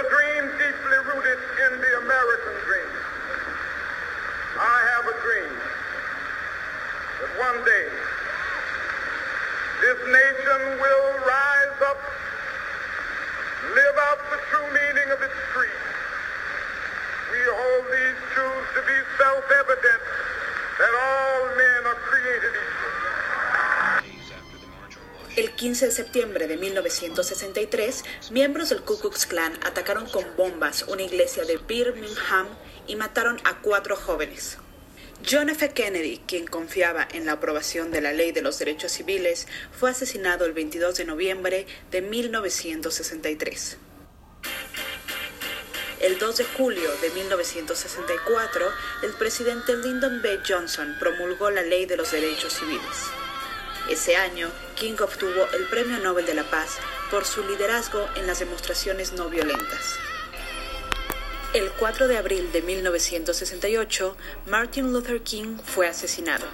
a dream deeply rooted in the American dream. I have a dream that one day this nation will rise up, live out the true meaning of its creed. We hold these truths to be self-evident El 15 de septiembre de 1963, miembros del Ku Klux Klan atacaron con bombas una iglesia de Birmingham y mataron a cuatro jóvenes. John F. Kennedy, quien confiaba en la aprobación de la Ley de los Derechos Civiles, fue asesinado el 22 de noviembre de 1963. El 2 de julio de 1964, el presidente Lyndon B. Johnson promulgó la Ley de los Derechos Civiles. Ese año, King obtuvo el Premio Nobel de la Paz por su liderazgo en las demostraciones no violentas. El 4 de abril de 1968, Martin Luther King fue asesinado.